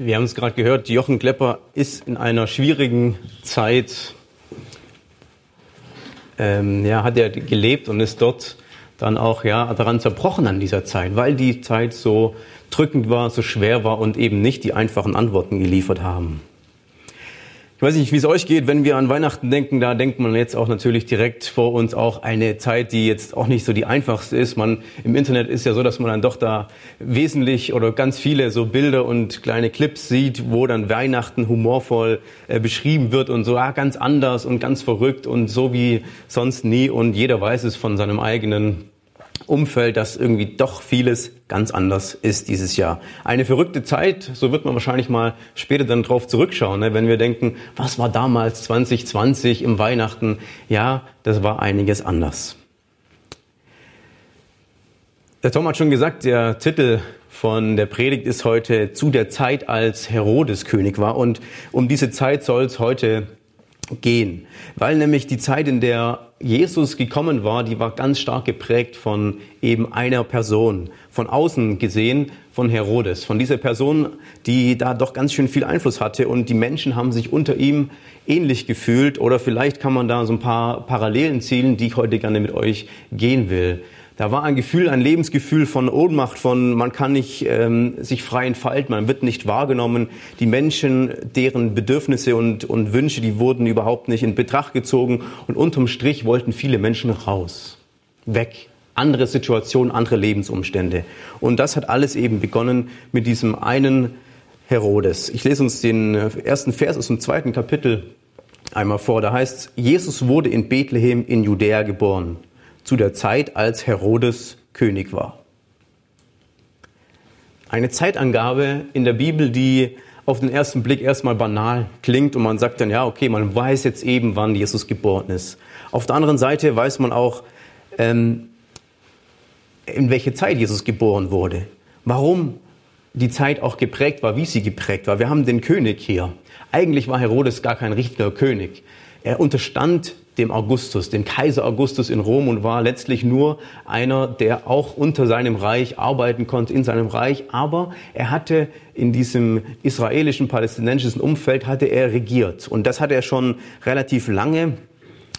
Wir haben es gerade gehört, Jochen Klepper ist in einer schwierigen Zeit, ähm, ja, hat er gelebt und ist dort dann auch ja, daran zerbrochen an dieser Zeit, weil die Zeit so drückend war, so schwer war und eben nicht die einfachen Antworten geliefert haben. Ich weiß nicht, wie es euch geht, wenn wir an Weihnachten denken, da denkt man jetzt auch natürlich direkt vor uns auch eine Zeit, die jetzt auch nicht so die einfachste ist. Man, im Internet ist ja so, dass man dann doch da wesentlich oder ganz viele so Bilder und kleine Clips sieht, wo dann Weihnachten humorvoll äh, beschrieben wird und so, ah, ganz anders und ganz verrückt und so wie sonst nie und jeder weiß es von seinem eigenen Umfeld, dass irgendwie doch vieles ganz anders ist dieses Jahr. Eine verrückte Zeit, so wird man wahrscheinlich mal später dann drauf zurückschauen, ne? wenn wir denken, was war damals 2020 im Weihnachten? Ja, das war einiges anders. Der Tom hat schon gesagt, der Titel von der Predigt ist heute zu der Zeit, als Herodes König war. Und um diese Zeit soll es heute gehen. Weil nämlich die Zeit, in der Jesus gekommen war, die war ganz stark geprägt von eben einer Person, von außen gesehen von Herodes, von dieser Person, die da doch ganz schön viel Einfluss hatte und die Menschen haben sich unter ihm ähnlich gefühlt oder vielleicht kann man da so ein paar Parallelen zielen, die ich heute gerne mit euch gehen will. Da war ein Gefühl, ein Lebensgefühl von Ohnmacht, von man kann nicht ähm, sich frei entfalten, man wird nicht wahrgenommen. Die Menschen, deren Bedürfnisse und, und Wünsche, die wurden überhaupt nicht in Betracht gezogen. Und unterm Strich wollten viele Menschen raus, weg, andere Situationen, andere Lebensumstände. Und das hat alles eben begonnen mit diesem einen Herodes. Ich lese uns den ersten Vers aus dem zweiten Kapitel einmal vor. Da heißt Jesus wurde in Bethlehem in Judäa geboren zu der Zeit, als Herodes König war. Eine Zeitangabe in der Bibel, die auf den ersten Blick erstmal banal klingt und man sagt dann, ja, okay, man weiß jetzt eben, wann Jesus geboren ist. Auf der anderen Seite weiß man auch, ähm, in welche Zeit Jesus geboren wurde. Warum die Zeit auch geprägt war, wie sie geprägt war. Wir haben den König hier. Eigentlich war Herodes gar kein richtiger König. Er unterstand dem Augustus, dem Kaiser Augustus in Rom und war letztlich nur einer, der auch unter seinem Reich arbeiten konnte, in seinem Reich. Aber er hatte in diesem israelischen, palästinensischen Umfeld hatte er regiert. Und das hatte er schon relativ lange.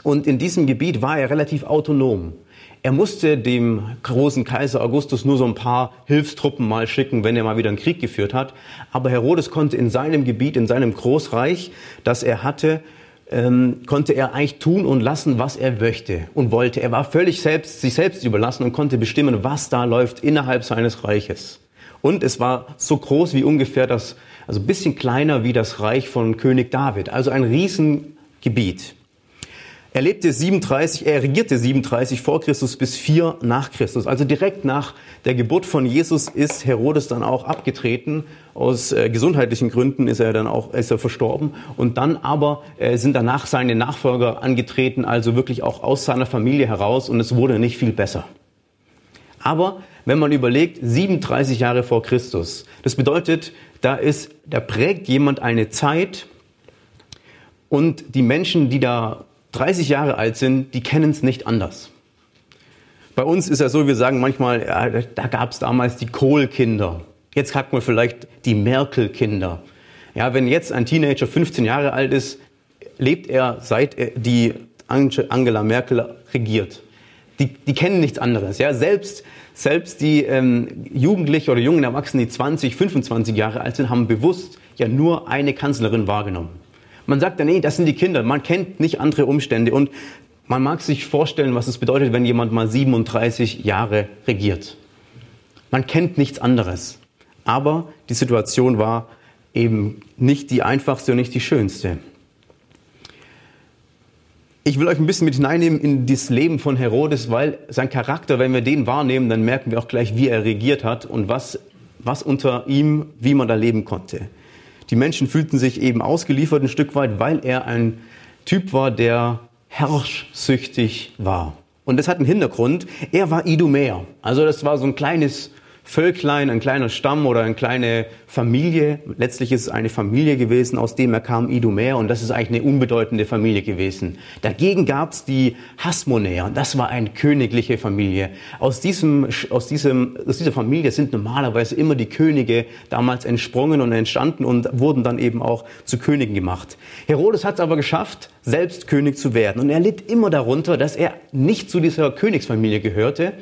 Und in diesem Gebiet war er relativ autonom. Er musste dem großen Kaiser Augustus nur so ein paar Hilfstruppen mal schicken, wenn er mal wieder einen Krieg geführt hat. Aber Herodes konnte in seinem Gebiet, in seinem Großreich, das er hatte, ähm, konnte er eigentlich tun und lassen, was er möchte und wollte. Er war völlig selbst, sich selbst überlassen und konnte bestimmen, was da läuft innerhalb seines Reiches. Und es war so groß wie ungefähr das, also ein bisschen kleiner wie das Reich von König David. Also ein Riesengebiet. Er lebte 37, er regierte 37 vor Christus bis 4 nach Christus. Also direkt nach der Geburt von Jesus ist Herodes dann auch abgetreten. Aus äh, gesundheitlichen Gründen ist er dann auch ist er verstorben. Und dann aber äh, sind danach seine Nachfolger angetreten, also wirklich auch aus seiner Familie heraus. Und es wurde nicht viel besser. Aber wenn man überlegt, 37 Jahre vor Christus, das bedeutet, da ist, da prägt jemand eine Zeit und die Menschen, die da 30 Jahre alt sind, die kennen es nicht anders. Bei uns ist ja so, wir sagen manchmal, ja, da gab es damals die Kohl-Kinder. Jetzt sagt man vielleicht die Merkel-Kinder. Ja, wenn jetzt ein Teenager 15 Jahre alt ist, lebt er seit die Angela Merkel regiert. Die, die kennen nichts anderes. Ja, selbst selbst die ähm, Jugendliche oder jungen Erwachsenen, die 20, 25 Jahre alt sind, haben bewusst ja nur eine Kanzlerin wahrgenommen. Man sagt dann, nee, das sind die Kinder. Man kennt nicht andere Umstände. Und man mag sich vorstellen, was es bedeutet, wenn jemand mal 37 Jahre regiert. Man kennt nichts anderes. Aber die Situation war eben nicht die einfachste und nicht die schönste. Ich will euch ein bisschen mit hineinnehmen in das Leben von Herodes, weil sein Charakter, wenn wir den wahrnehmen, dann merken wir auch gleich, wie er regiert hat und was, was unter ihm, wie man da leben konnte. Die Menschen fühlten sich eben ausgeliefert ein Stück weit, weil er ein Typ war, der herrschsüchtig war. Und das hat einen Hintergrund. Er war Idumäer. Also das war so ein kleines Völklein, ein kleiner Stamm oder eine kleine Familie. Letztlich ist es eine Familie gewesen, aus dem er kam, Idumäer, und das ist eigentlich eine unbedeutende Familie gewesen. Dagegen gab es die Hasmonäer, das war eine königliche Familie. Aus, diesem, aus, diesem, aus dieser Familie sind normalerweise immer die Könige damals entsprungen und entstanden und wurden dann eben auch zu Königen gemacht. Herodes hat es aber geschafft, selbst König zu werden. Und er litt immer darunter, dass er nicht zu dieser Königsfamilie gehörte,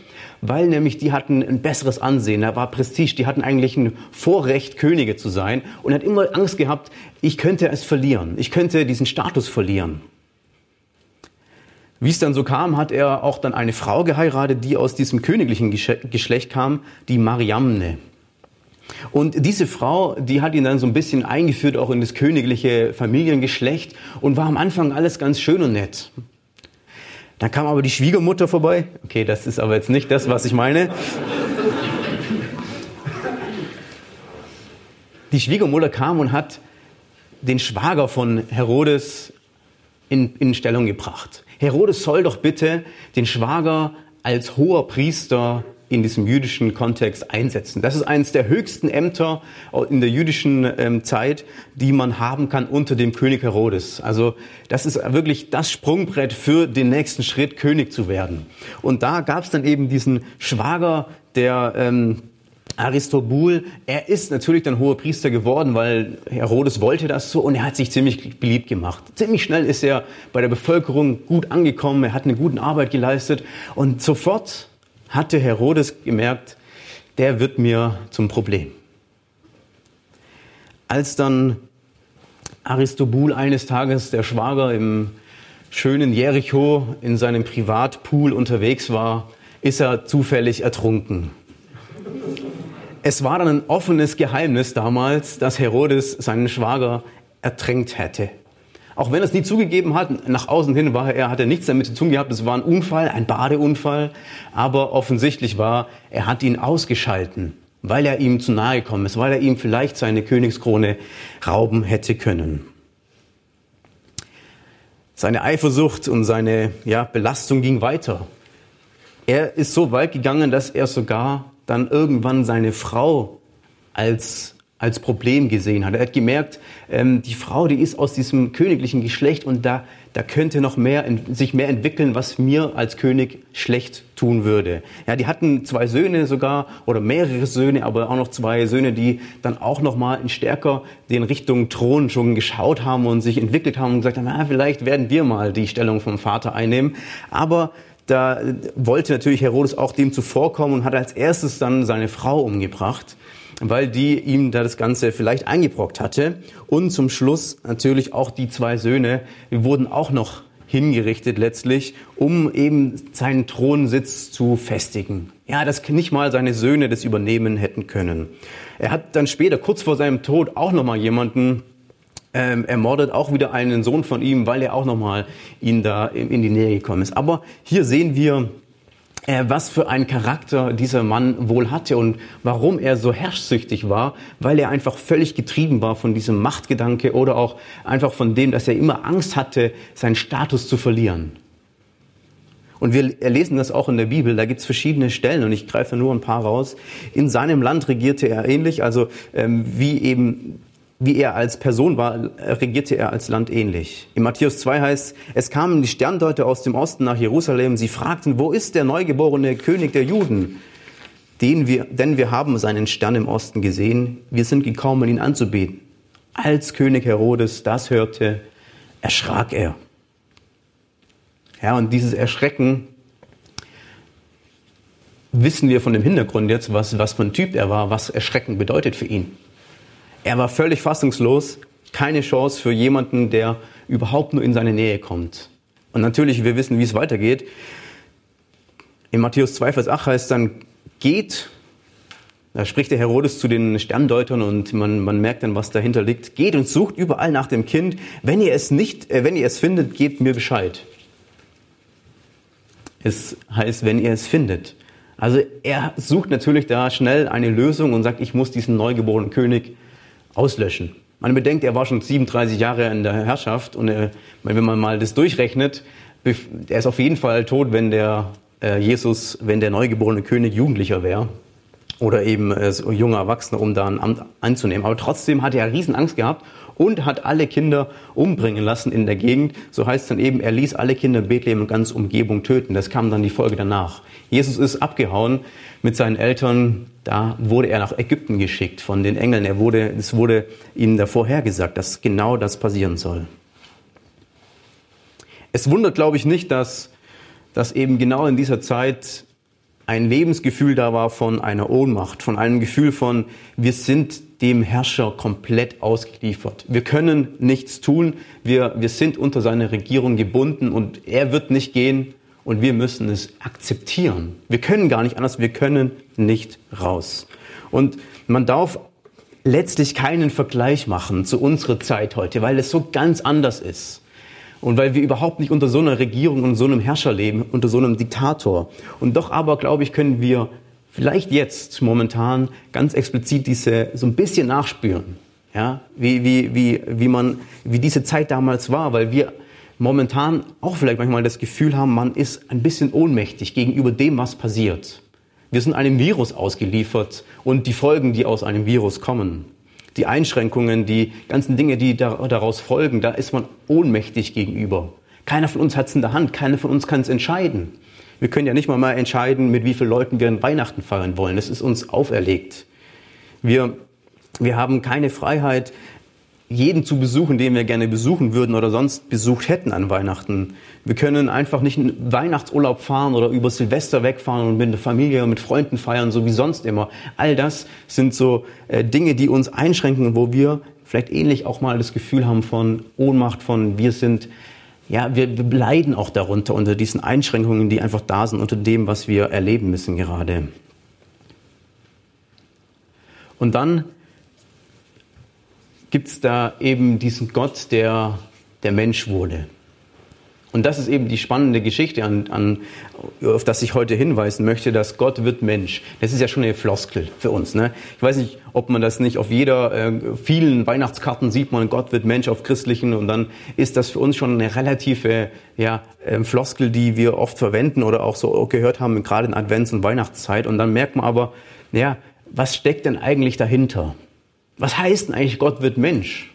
weil nämlich die hatten ein besseres Ansehen, da war Prestige, die hatten eigentlich ein Vorrecht, Könige zu sein und hat immer Angst gehabt, ich könnte es verlieren, ich könnte diesen Status verlieren. Wie es dann so kam, hat er auch dann eine Frau geheiratet, die aus diesem königlichen Geschlecht kam, die Mariamne. Und diese Frau, die hat ihn dann so ein bisschen eingeführt, auch in das königliche Familiengeschlecht und war am Anfang alles ganz schön und nett. Dann kam aber die Schwiegermutter vorbei. Okay, das ist aber jetzt nicht das, was ich meine. Die Schwiegermutter kam und hat den Schwager von Herodes in, in Stellung gebracht. Herodes soll doch bitte den Schwager als hoher Priester in diesem jüdischen Kontext einsetzen. Das ist eines der höchsten Ämter in der jüdischen ähm, Zeit, die man haben kann unter dem König Herodes. Also das ist wirklich das Sprungbrett für den nächsten Schritt, König zu werden. Und da gab es dann eben diesen Schwager, der ähm, Aristobul, er ist natürlich dann hoher Priester geworden, weil Herodes wollte das so und er hat sich ziemlich beliebt gemacht. Ziemlich schnell ist er bei der Bevölkerung gut angekommen, er hat eine gute Arbeit geleistet und sofort hatte Herodes gemerkt, der wird mir zum Problem. Als dann Aristobul eines Tages, der Schwager im schönen Jericho in seinem Privatpool unterwegs war, ist er zufällig ertrunken. Es war dann ein offenes Geheimnis damals, dass Herodes seinen Schwager ertränkt hätte. Auch wenn er es nie zugegeben hat, nach außen hin war er, hat er nichts damit zu tun gehabt, es war ein Unfall, ein Badeunfall, aber offensichtlich war, er hat ihn ausgeschalten, weil er ihm zu nahe gekommen ist, weil er ihm vielleicht seine Königskrone rauben hätte können. Seine Eifersucht und seine ja, Belastung ging weiter. Er ist so weit gegangen, dass er sogar dann irgendwann seine Frau als als Problem gesehen hat. Er hat gemerkt, ähm, die Frau, die ist aus diesem königlichen Geschlecht und da, da könnte noch mehr, sich mehr entwickeln, was mir als König schlecht tun würde. Ja, die hatten zwei Söhne sogar oder mehrere Söhne, aber auch noch zwei Söhne, die dann auch noch mal stärker in Richtung Thron schon geschaut haben und sich entwickelt haben und gesagt haben, na, vielleicht werden wir mal die Stellung vom Vater einnehmen. Aber da wollte natürlich Herodes auch dem zuvorkommen und hat als erstes dann seine Frau umgebracht weil die ihm da das Ganze vielleicht eingebrockt hatte. Und zum Schluss natürlich auch die zwei Söhne, die wurden auch noch hingerichtet letztlich, um eben seinen Thronsitz zu festigen. Ja, dass nicht mal seine Söhne das übernehmen hätten können. Er hat dann später, kurz vor seinem Tod, auch noch mal jemanden ähm, ermordet, auch wieder einen Sohn von ihm, weil er auch noch mal ihn da in die Nähe gekommen ist. Aber hier sehen wir äh, was für einen Charakter dieser Mann wohl hatte und warum er so herrschsüchtig war, weil er einfach völlig getrieben war von diesem Machtgedanke oder auch einfach von dem, dass er immer Angst hatte, seinen Status zu verlieren. Und wir lesen das auch in der Bibel, da gibt es verschiedene Stellen und ich greife nur ein paar raus. In seinem Land regierte er ähnlich, also ähm, wie eben wie er als Person war, regierte er als Land ähnlich. In Matthäus 2 heißt, es kamen die Sterndeuter aus dem Osten nach Jerusalem. Sie fragten, wo ist der neugeborene König der Juden? Den wir, denn wir haben seinen Stern im Osten gesehen. Wir sind gekommen, ihn anzubeten. Als König Herodes das hörte, erschrak er. Ja, und dieses Erschrecken wissen wir von dem Hintergrund jetzt, was, was für ein Typ er war, was Erschrecken bedeutet für ihn. Er war völlig fassungslos, keine Chance für jemanden, der überhaupt nur in seine Nähe kommt. Und natürlich, wir wissen, wie es weitergeht. In Matthäus 2, Vers 8 heißt dann, geht, da spricht der Herodes zu den Sterndeutern und man, man merkt dann, was dahinter liegt. Geht und sucht überall nach dem Kind. Wenn ihr es nicht, äh, wenn ihr es findet, gebt mir Bescheid. Es heißt, wenn ihr es findet. Also er sucht natürlich da schnell eine Lösung und sagt, ich muss diesen neugeborenen König auslöschen. Man bedenkt, er war schon 37 Jahre in der Herrschaft und äh, wenn man mal das durchrechnet, er ist auf jeden Fall tot, wenn der äh, Jesus, wenn der neugeborene König Jugendlicher wäre oder eben äh, junger Erwachsener, um da ein Amt einzunehmen. Aber trotzdem hat er riesen Angst gehabt und hat alle Kinder umbringen lassen in der Gegend. So heißt es dann eben, er ließ alle Kinder in Bethlehem und ganz Umgebung töten. Das kam dann die Folge danach. Jesus ist abgehauen mit seinen Eltern. Da wurde er nach Ägypten geschickt von den Engeln. Er wurde, es wurde ihnen davor hergesagt, dass genau das passieren soll. Es wundert, glaube ich, nicht, dass, dass eben genau in dieser Zeit ein Lebensgefühl da war von einer Ohnmacht, von einem Gefühl von, wir sind dem Herrscher komplett ausgeliefert. Wir können nichts tun, wir, wir sind unter seiner Regierung gebunden und er wird nicht gehen und wir müssen es akzeptieren. Wir können gar nicht anders, wir können nicht raus. Und man darf letztlich keinen Vergleich machen zu unserer Zeit heute, weil es so ganz anders ist. Und weil wir überhaupt nicht unter so einer Regierung und so einem Herrscher leben, unter so einem Diktator. Und doch aber, glaube ich, können wir vielleicht jetzt momentan ganz explizit diese so ein bisschen nachspüren. Ja, wie, wie, wie, wie man, wie diese Zeit damals war, weil wir momentan auch vielleicht manchmal das Gefühl haben, man ist ein bisschen ohnmächtig gegenüber dem, was passiert. Wir sind einem Virus ausgeliefert und die Folgen, die aus einem Virus kommen die Einschränkungen, die ganzen Dinge, die daraus folgen, da ist man ohnmächtig gegenüber. Keiner von uns hat es in der Hand, keiner von uns kann es entscheiden. Wir können ja nicht mal mal entscheiden, mit wie vielen Leuten wir Weihnachten feiern wollen. Das ist uns auferlegt. Wir, wir haben keine Freiheit, jeden zu besuchen, den wir gerne besuchen würden oder sonst besucht hätten an Weihnachten. Wir können einfach nicht einen Weihnachtsurlaub fahren oder über Silvester wegfahren und mit der Familie und mit Freunden feiern, so wie sonst immer. All das sind so äh, Dinge, die uns einschränken wo wir vielleicht ähnlich auch mal das Gefühl haben von Ohnmacht, von wir sind, ja, wir, wir leiden auch darunter, unter diesen Einschränkungen, die einfach da sind, unter dem, was wir erleben müssen gerade. Und dann gibt es da eben diesen Gott, der der Mensch wurde. Und das ist eben die spannende Geschichte, an, an, auf das ich heute hinweisen möchte, dass Gott wird Mensch. Das ist ja schon eine Floskel für uns. Ne? Ich weiß nicht, ob man das nicht auf jeder, äh, vielen Weihnachtskarten sieht man, Gott wird Mensch auf christlichen und dann ist das für uns schon eine relative ja, äh, Floskel, die wir oft verwenden oder auch so gehört haben, gerade in Advents- und Weihnachtszeit. Und dann merkt man aber, ja, was steckt denn eigentlich dahinter? Was heißt denn eigentlich, Gott wird Mensch?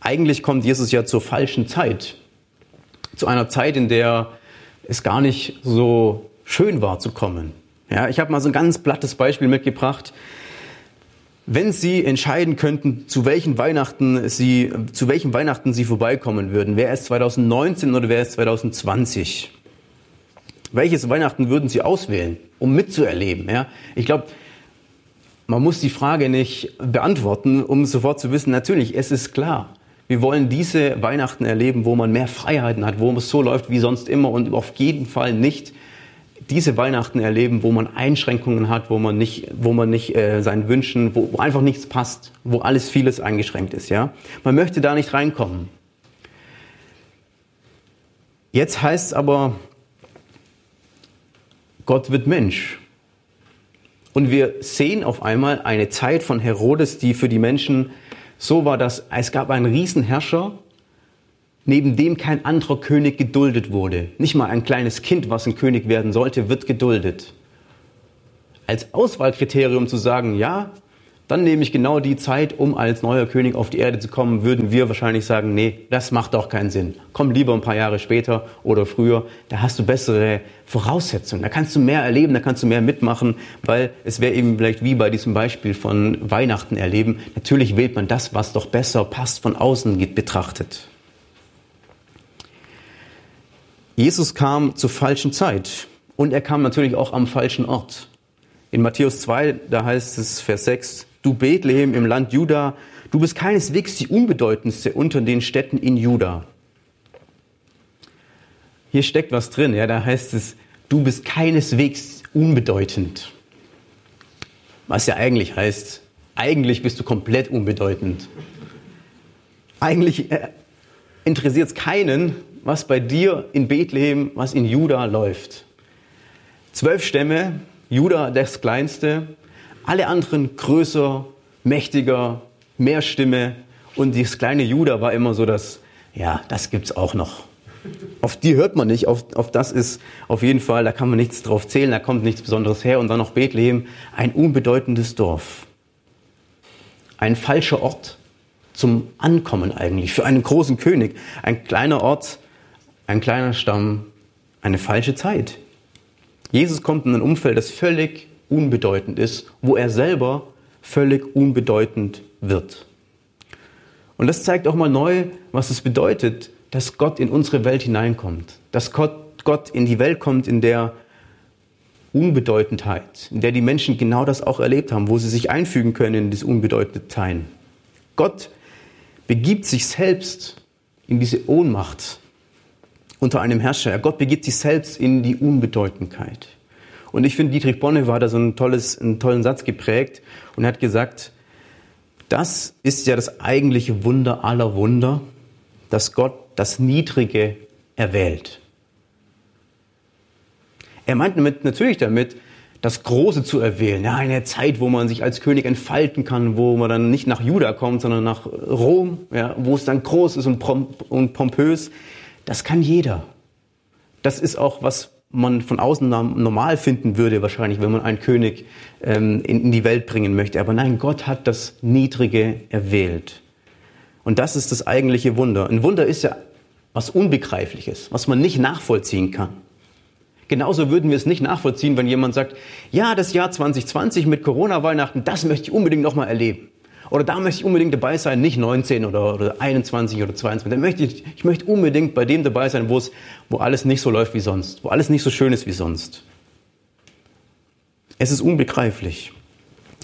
Eigentlich kommt Jesus ja zur falschen Zeit. Zu einer Zeit, in der es gar nicht so schön war zu kommen. Ja, ich habe mal so ein ganz plattes Beispiel mitgebracht. Wenn Sie entscheiden könnten, zu welchen Weihnachten Sie, zu welchem Weihnachten Sie vorbeikommen würden, wäre es 2019 oder wäre es 2020? Welches Weihnachten würden Sie auswählen, um mitzuerleben? Ja, ich glaube, man muss die Frage nicht beantworten, um sofort zu wissen, natürlich, es ist klar. Wir wollen diese Weihnachten erleben, wo man mehr Freiheiten hat, wo es so läuft wie sonst immer und auf jeden Fall nicht diese Weihnachten erleben, wo man Einschränkungen hat, wo man nicht, wo man nicht äh, seinen Wünschen, wo, wo einfach nichts passt, wo alles vieles eingeschränkt ist. Ja, man möchte da nicht reinkommen. Jetzt heißt es aber, Gott wird Mensch. Und wir sehen auf einmal eine Zeit von Herodes, die für die Menschen so war, dass es gab einen Riesenherrscher, neben dem kein anderer König geduldet wurde. Nicht mal ein kleines Kind, was ein König werden sollte, wird geduldet. Als Auswahlkriterium zu sagen, ja, dann nehme ich genau die Zeit, um als neuer König auf die Erde zu kommen, würden wir wahrscheinlich sagen, nee, das macht doch keinen Sinn. Komm lieber ein paar Jahre später oder früher, da hast du bessere Voraussetzungen, da kannst du mehr erleben, da kannst du mehr mitmachen, weil es wäre eben vielleicht wie bei diesem Beispiel von Weihnachten erleben. Natürlich wählt man das, was doch besser passt, von außen betrachtet. Jesus kam zur falschen Zeit und er kam natürlich auch am falschen Ort. In Matthäus 2, da heißt es, Vers 6, du Bethlehem im Land Juda, du bist keineswegs die unbedeutendste unter den Städten in Juda. Hier steckt was drin, ja, da heißt es, du bist keineswegs unbedeutend. Was ja eigentlich heißt, eigentlich bist du komplett unbedeutend. Eigentlich äh, interessiert es keinen, was bei dir in Bethlehem, was in Juda läuft. Zwölf Stämme, Juda das kleinste, alle anderen größer, mächtiger, Mehrstimme und das kleine Juda war immer so das, ja, das gibt's auch noch. Auf die hört man nicht, auf, auf das ist auf jeden Fall, da kann man nichts drauf zählen, da kommt nichts Besonderes her. Und dann noch Bethlehem, ein unbedeutendes Dorf. Ein falscher Ort zum Ankommen eigentlich, für einen großen König. Ein kleiner Ort, ein kleiner Stamm, eine falsche Zeit. Jesus kommt in ein Umfeld, das völlig unbedeutend ist, wo er selber völlig unbedeutend wird. Und das zeigt auch mal neu, was es bedeutet, dass Gott in unsere Welt hineinkommt, dass Gott, in die Welt kommt, in der Unbedeutendheit, in der die Menschen genau das auch erlebt haben, wo sie sich einfügen können in das unbedeutende Teilen. Gott begibt sich selbst in diese Ohnmacht unter einem Herrscher. Gott begibt sich selbst in die Unbedeutendkeit. Und ich finde, Dietrich Bonhoeffer hat da so ein tolles, einen tollen Satz geprägt und hat gesagt, das ist ja das eigentliche Wunder aller Wunder, dass Gott das Niedrige erwählt. Er meint damit, natürlich damit, das Große zu erwählen. Ja, eine Zeit, wo man sich als König entfalten kann, wo man dann nicht nach Juda kommt, sondern nach Rom, ja, wo es dann groß ist und, und pompös. Das kann jeder. Das ist auch, was man von außen normal finden würde, wahrscheinlich, wenn man einen König ähm, in, in die Welt bringen möchte. Aber nein, Gott hat das Niedrige erwählt. Und das ist das eigentliche Wunder. Ein Wunder ist ja was Unbegreifliches, was man nicht nachvollziehen kann. Genauso würden wir es nicht nachvollziehen, wenn jemand sagt, ja, das Jahr 2020 mit Corona-Weihnachten, das möchte ich unbedingt nochmal erleben. Oder da möchte ich unbedingt dabei sein, nicht 19 oder, oder 21 oder 22. Da möchte ich, ich möchte unbedingt bei dem dabei sein, wo es, wo alles nicht so läuft wie sonst, wo alles nicht so schön ist wie sonst. Es ist unbegreiflich.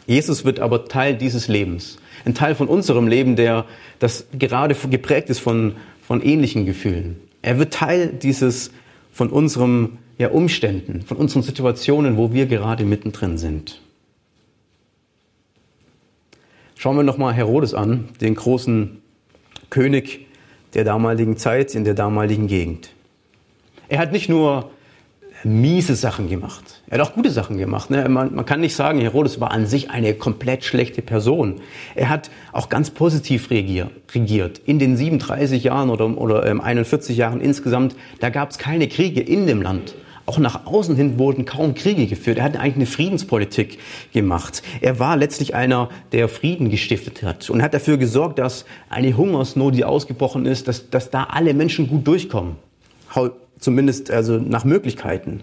Jesus wird aber Teil dieses Lebens. Ein Teil von unserem Leben, der, das gerade geprägt ist von, von ähnlichen Gefühlen. Er wird Teil dieses, von unserem, ja, Umständen, von unseren Situationen, wo wir gerade mittendrin sind. Schauen wir nochmal Herodes an, den großen König der damaligen Zeit in der damaligen Gegend. Er hat nicht nur miese Sachen gemacht. Er hat auch gute Sachen gemacht. Ne? Man, man, kann nicht sagen, Herodes war an sich eine komplett schlechte Person. Er hat auch ganz positiv regiert. In den 37 Jahren oder, oder ähm, 41 Jahren insgesamt, da gab es keine Kriege in dem Land. Auch nach außen hin wurden kaum Kriege geführt. Er hat eigentlich eine Friedenspolitik gemacht. Er war letztlich einer, der Frieden gestiftet hat und hat dafür gesorgt, dass eine Hungersnot, die ausgebrochen ist, dass, dass da alle Menschen gut durchkommen. Zumindest also nach Möglichkeiten.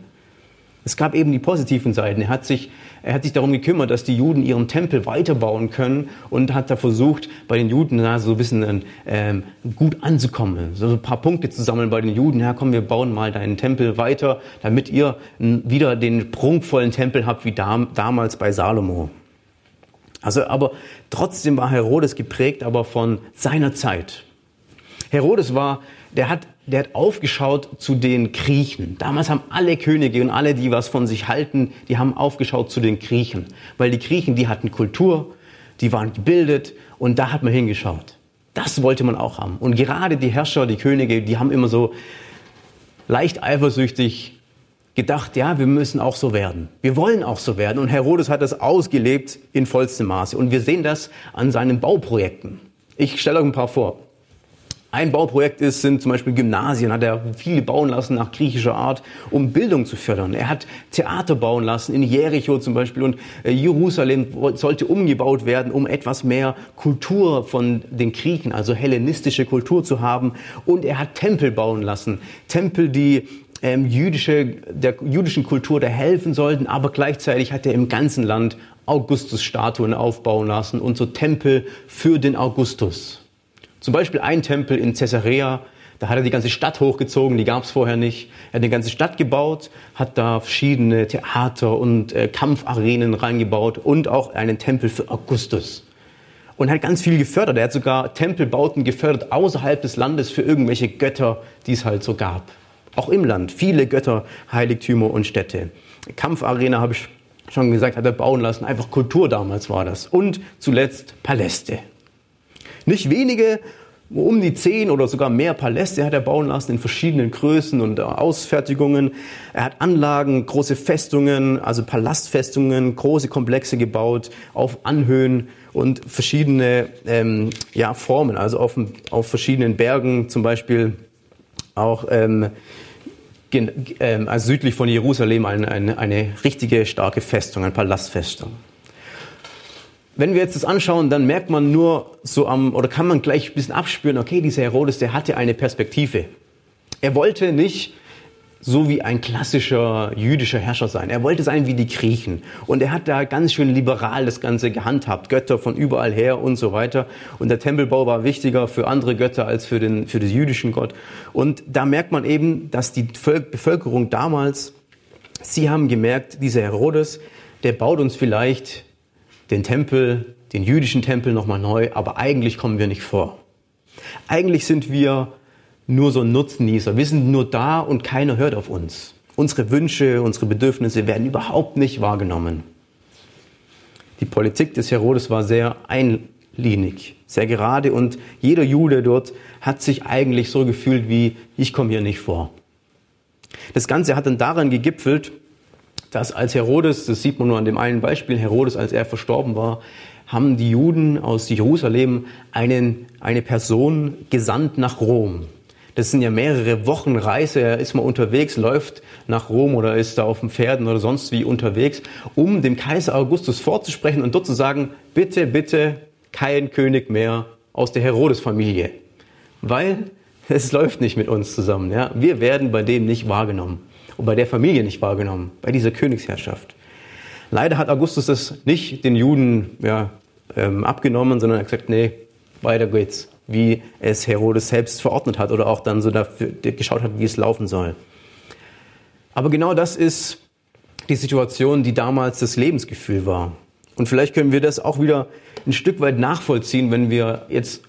Es gab eben die positiven Seiten. Er hat sich, er hat sich darum gekümmert, dass die Juden ihren Tempel weiterbauen können und hat da versucht, bei den Juden na, so ein bisschen ähm, gut anzukommen, so ein paar Punkte zu sammeln bei den Juden. Ja, komm, wir bauen mal deinen Tempel weiter, damit ihr wieder den prunkvollen Tempel habt wie dam damals bei Salomo. Also, aber trotzdem war Herodes geprägt, aber von seiner Zeit. Herodes war, der hat der hat aufgeschaut zu den Griechen. Damals haben alle Könige und alle, die was von sich halten, die haben aufgeschaut zu den Griechen. Weil die Griechen, die hatten Kultur, die waren gebildet und da hat man hingeschaut. Das wollte man auch haben. Und gerade die Herrscher, die Könige, die haben immer so leicht eifersüchtig gedacht, ja, wir müssen auch so werden. Wir wollen auch so werden. Und Herodes hat das ausgelebt in vollstem Maße. Und wir sehen das an seinen Bauprojekten. Ich stelle euch ein paar vor. Ein Bauprojekt ist, sind zum Beispiel Gymnasien, hat er viele bauen lassen nach griechischer Art, um Bildung zu fördern. Er hat Theater bauen lassen, in Jericho zum Beispiel, und äh, Jerusalem sollte umgebaut werden, um etwas mehr Kultur von den Griechen, also hellenistische Kultur zu haben. Und er hat Tempel bauen lassen. Tempel, die ähm, jüdische, der jüdischen Kultur da helfen sollten, aber gleichzeitig hat er im ganzen Land Augustus-Statuen aufbauen lassen und so Tempel für den Augustus. Zum Beispiel ein Tempel in Caesarea, da hat er die ganze Stadt hochgezogen, die gab es vorher nicht. Er hat eine ganze Stadt gebaut, hat da verschiedene Theater und äh, Kampfarenen reingebaut und auch einen Tempel für Augustus. Und hat ganz viel gefördert. Er hat sogar Tempelbauten gefördert außerhalb des Landes für irgendwelche Götter, die es halt so gab. Auch im Land. Viele Götter, Heiligtümer und Städte. Kampfarena habe ich schon gesagt, hat er bauen lassen. Einfach Kultur damals war das. Und zuletzt Paläste. Nicht wenige um die zehn oder sogar mehr Paläste hat er bauen lassen in verschiedenen Größen und Ausfertigungen. Er hat Anlagen, große Festungen, also Palastfestungen, große Komplexe gebaut auf Anhöhen und verschiedene ähm, ja, Formen, also auf, auf verschiedenen Bergen, zum Beispiel auch ähm, ähm, also südlich von Jerusalem eine, eine, eine richtige starke Festung, eine Palastfestung wenn wir jetzt das anschauen, dann merkt man nur so am, oder kann man gleich ein bisschen abspüren, okay, dieser Herodes, der hatte eine Perspektive. Er wollte nicht so wie ein klassischer jüdischer Herrscher sein. Er wollte sein wie die Griechen. Und er hat da ganz schön liberal das Ganze gehandhabt. Götter von überall her und so weiter. Und der Tempelbau war wichtiger für andere Götter als für den, für den jüdischen Gott. Und da merkt man eben, dass die Bevölkerung damals, sie haben gemerkt, dieser Herodes, der baut uns vielleicht den Tempel, den jüdischen Tempel nochmal neu, aber eigentlich kommen wir nicht vor. Eigentlich sind wir nur so Nutznießer. Wir sind nur da und keiner hört auf uns. Unsere Wünsche, unsere Bedürfnisse werden überhaupt nicht wahrgenommen. Die Politik des Herodes war sehr einlinig, sehr gerade und jeder Jude dort hat sich eigentlich so gefühlt wie, ich komme hier nicht vor. Das Ganze hat dann daran gegipfelt, dass als Herodes, das sieht man nur an dem einen Beispiel, Herodes, als er verstorben war, haben die Juden aus Jerusalem einen, eine Person gesandt nach Rom. Das sind ja mehrere Wochen Reise. Er ist mal unterwegs, läuft nach Rom oder ist da auf dem Pferden oder sonst wie unterwegs, um dem Kaiser Augustus vorzusprechen und dort zu sagen, bitte, bitte kein König mehr aus der Herodes-Familie. Weil es läuft nicht mit uns zusammen. Ja? Wir werden bei dem nicht wahrgenommen und bei der Familie nicht wahrgenommen, bei dieser Königsherrschaft. Leider hat Augustus das nicht den Juden ja, ähm, abgenommen, sondern er gesagt, nee, weiter geht's, wie es Herodes selbst verordnet hat oder auch dann so dafür geschaut hat, wie es laufen soll. Aber genau das ist die Situation, die damals das Lebensgefühl war. Und vielleicht können wir das auch wieder ein Stück weit nachvollziehen, wenn wir jetzt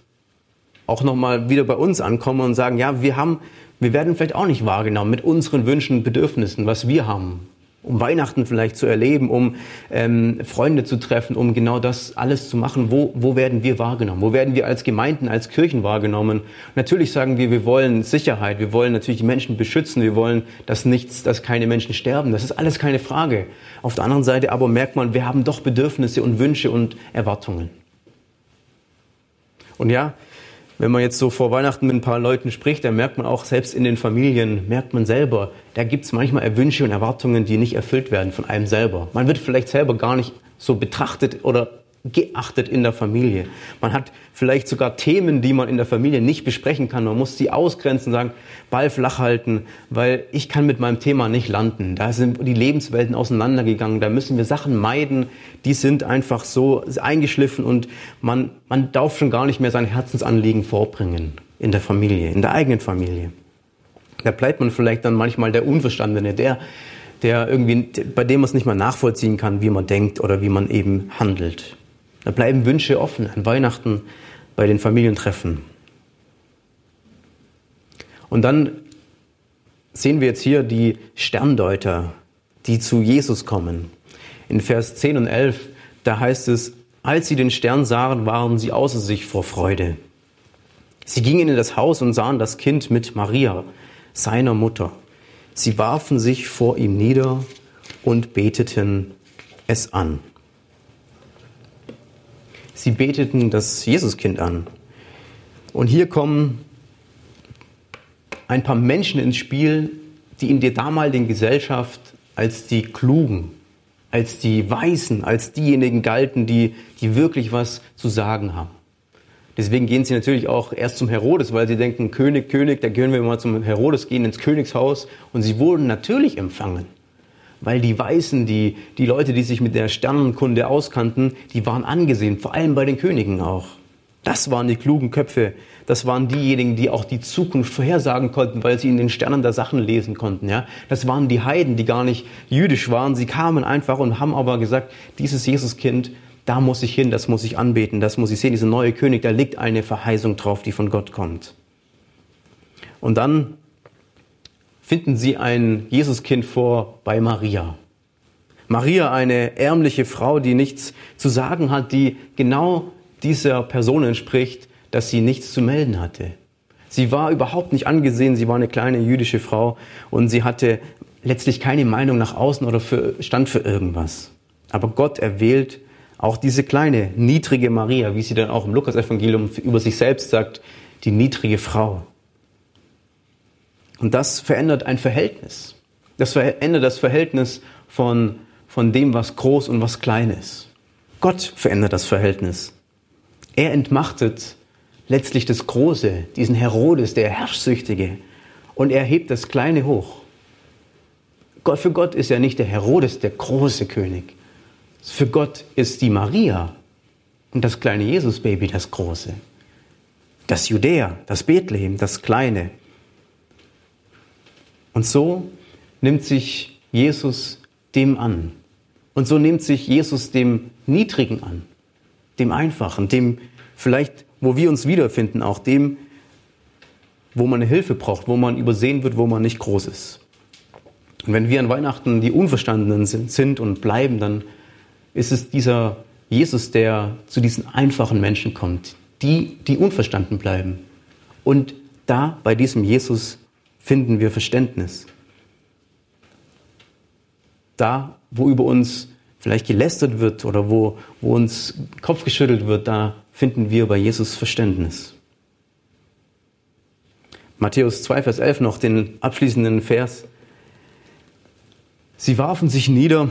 auch nochmal wieder bei uns ankommen und sagen, ja, wir haben wir werden vielleicht auch nicht wahrgenommen mit unseren Wünschen und Bedürfnissen, was wir haben. Um Weihnachten vielleicht zu erleben, um ähm, Freunde zu treffen, um genau das alles zu machen. Wo, wo werden wir wahrgenommen? Wo werden wir als Gemeinden, als Kirchen wahrgenommen? Natürlich sagen wir, wir wollen Sicherheit, wir wollen natürlich die Menschen beschützen, wir wollen, dass nichts, dass keine Menschen sterben. Das ist alles keine Frage. Auf der anderen Seite aber merkt man, wir haben doch Bedürfnisse und Wünsche und Erwartungen. Und ja, wenn man jetzt so vor Weihnachten mit ein paar Leuten spricht, dann merkt man auch, selbst in den Familien, merkt man selber, da gibt es manchmal Wünsche und Erwartungen, die nicht erfüllt werden von einem selber. Man wird vielleicht selber gar nicht so betrachtet oder geachtet in der Familie. Man hat vielleicht sogar Themen, die man in der Familie nicht besprechen kann. Man muss sie ausgrenzen, sagen, Ball flach halten, weil ich kann mit meinem Thema nicht landen. Da sind die Lebenswelten auseinandergegangen. Da müssen wir Sachen meiden, die sind einfach so eingeschliffen und man, man darf schon gar nicht mehr sein Herzensanliegen vorbringen in der Familie, in der eigenen Familie. Da bleibt man vielleicht dann manchmal der Unverstandene, der, der irgendwie, bei dem man es nicht mal nachvollziehen kann, wie man denkt oder wie man eben handelt. Da bleiben Wünsche offen an Weihnachten bei den Familientreffen. Und dann sehen wir jetzt hier die Sterndeuter, die zu Jesus kommen. In Vers 10 und 11, da heißt es, als sie den Stern sahen, waren sie außer sich vor Freude. Sie gingen in das Haus und sahen das Kind mit Maria, seiner Mutter. Sie warfen sich vor ihm nieder und beteten es an. Sie beteten das Jesuskind an. Und hier kommen ein paar Menschen ins Spiel, die in der damaligen Gesellschaft als die Klugen, als die Weisen, als diejenigen galten, die, die wirklich was zu sagen haben. Deswegen gehen sie natürlich auch erst zum Herodes, weil sie denken, König, König, da können wir mal zum Herodes gehen, ins Königshaus. Und sie wurden natürlich empfangen weil die Weißen, die, die Leute, die sich mit der Sternenkunde auskannten, die waren angesehen, vor allem bei den Königen auch. Das waren die klugen Köpfe, das waren diejenigen, die auch die Zukunft vorhersagen konnten, weil sie in den Sternen der Sachen lesen konnten. Ja? Das waren die Heiden, die gar nicht jüdisch waren. Sie kamen einfach und haben aber gesagt, dieses Jesuskind, da muss ich hin, das muss ich anbeten, das muss ich sehen. Dieser neue König, da liegt eine Verheißung drauf, die von Gott kommt. Und dann finden sie ein Jesuskind vor bei Maria. Maria, eine ärmliche Frau, die nichts zu sagen hat, die genau dieser Person entspricht, dass sie nichts zu melden hatte. Sie war überhaupt nicht angesehen, sie war eine kleine jüdische Frau und sie hatte letztlich keine Meinung nach außen oder für, stand für irgendwas. Aber Gott erwählt auch diese kleine, niedrige Maria, wie sie dann auch im Lukas-Evangelium über sich selbst sagt, die niedrige Frau. Und das verändert ein Verhältnis. Das verändert das Verhältnis von, von dem, was groß und was klein ist. Gott verändert das Verhältnis. Er entmachtet letztlich das Große, diesen Herodes, der Herrschsüchtige, und er hebt das Kleine hoch. Gott, für Gott ist ja nicht der Herodes der große König. Für Gott ist die Maria und das kleine Jesusbaby das Große. Das Judäa, das Bethlehem, das Kleine. Und so nimmt sich Jesus dem an. Und so nimmt sich Jesus dem Niedrigen an, dem Einfachen, dem vielleicht, wo wir uns wiederfinden, auch dem, wo man Hilfe braucht, wo man übersehen wird, wo man nicht groß ist. Und wenn wir an Weihnachten die Unverstandenen sind und bleiben, dann ist es dieser Jesus, der zu diesen einfachen Menschen kommt, die, die unverstanden bleiben. Und da, bei diesem Jesus, finden wir Verständnis. Da, wo über uns vielleicht gelästert wird oder wo, wo uns Kopf geschüttelt wird, da finden wir bei Jesus Verständnis. Matthäus 2, Vers 11 noch den abschließenden Vers. Sie warfen sich nieder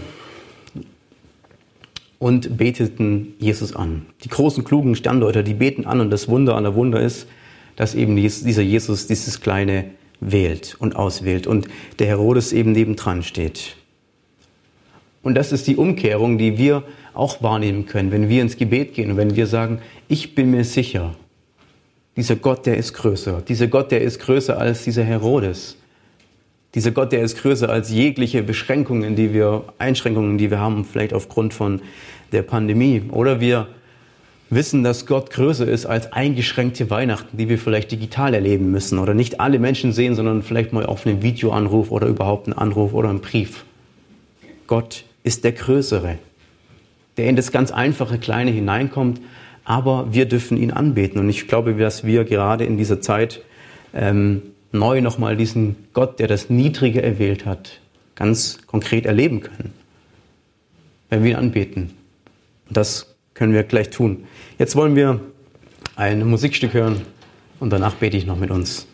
und beteten Jesus an. Die großen, klugen Standorte, die beten an und das Wunder an der Wunder ist, dass eben dieser Jesus dieses Kleine wählt und auswählt und der Herodes eben nebendran steht. Und das ist die Umkehrung, die wir auch wahrnehmen können, wenn wir ins Gebet gehen und wenn wir sagen, ich bin mir sicher, dieser Gott, der ist größer. Dieser Gott, der ist größer als dieser Herodes. Dieser Gott, der ist größer als jegliche Beschränkungen, die wir, Einschränkungen, die wir haben, vielleicht aufgrund von der Pandemie. Oder wir wissen, dass Gott größer ist als eingeschränkte Weihnachten, die wir vielleicht digital erleben müssen oder nicht alle Menschen sehen, sondern vielleicht mal auf einen Videoanruf oder überhaupt einen Anruf oder einen Brief. Gott ist der Größere, der in das ganz einfache Kleine hineinkommt, aber wir dürfen ihn anbeten. Und ich glaube, dass wir gerade in dieser Zeit ähm, neu nochmal diesen Gott, der das Niedrige erwählt hat, ganz konkret erleben können, wenn wir ihn anbeten. Und das können wir gleich tun. Jetzt wollen wir ein Musikstück hören und danach bete ich noch mit uns.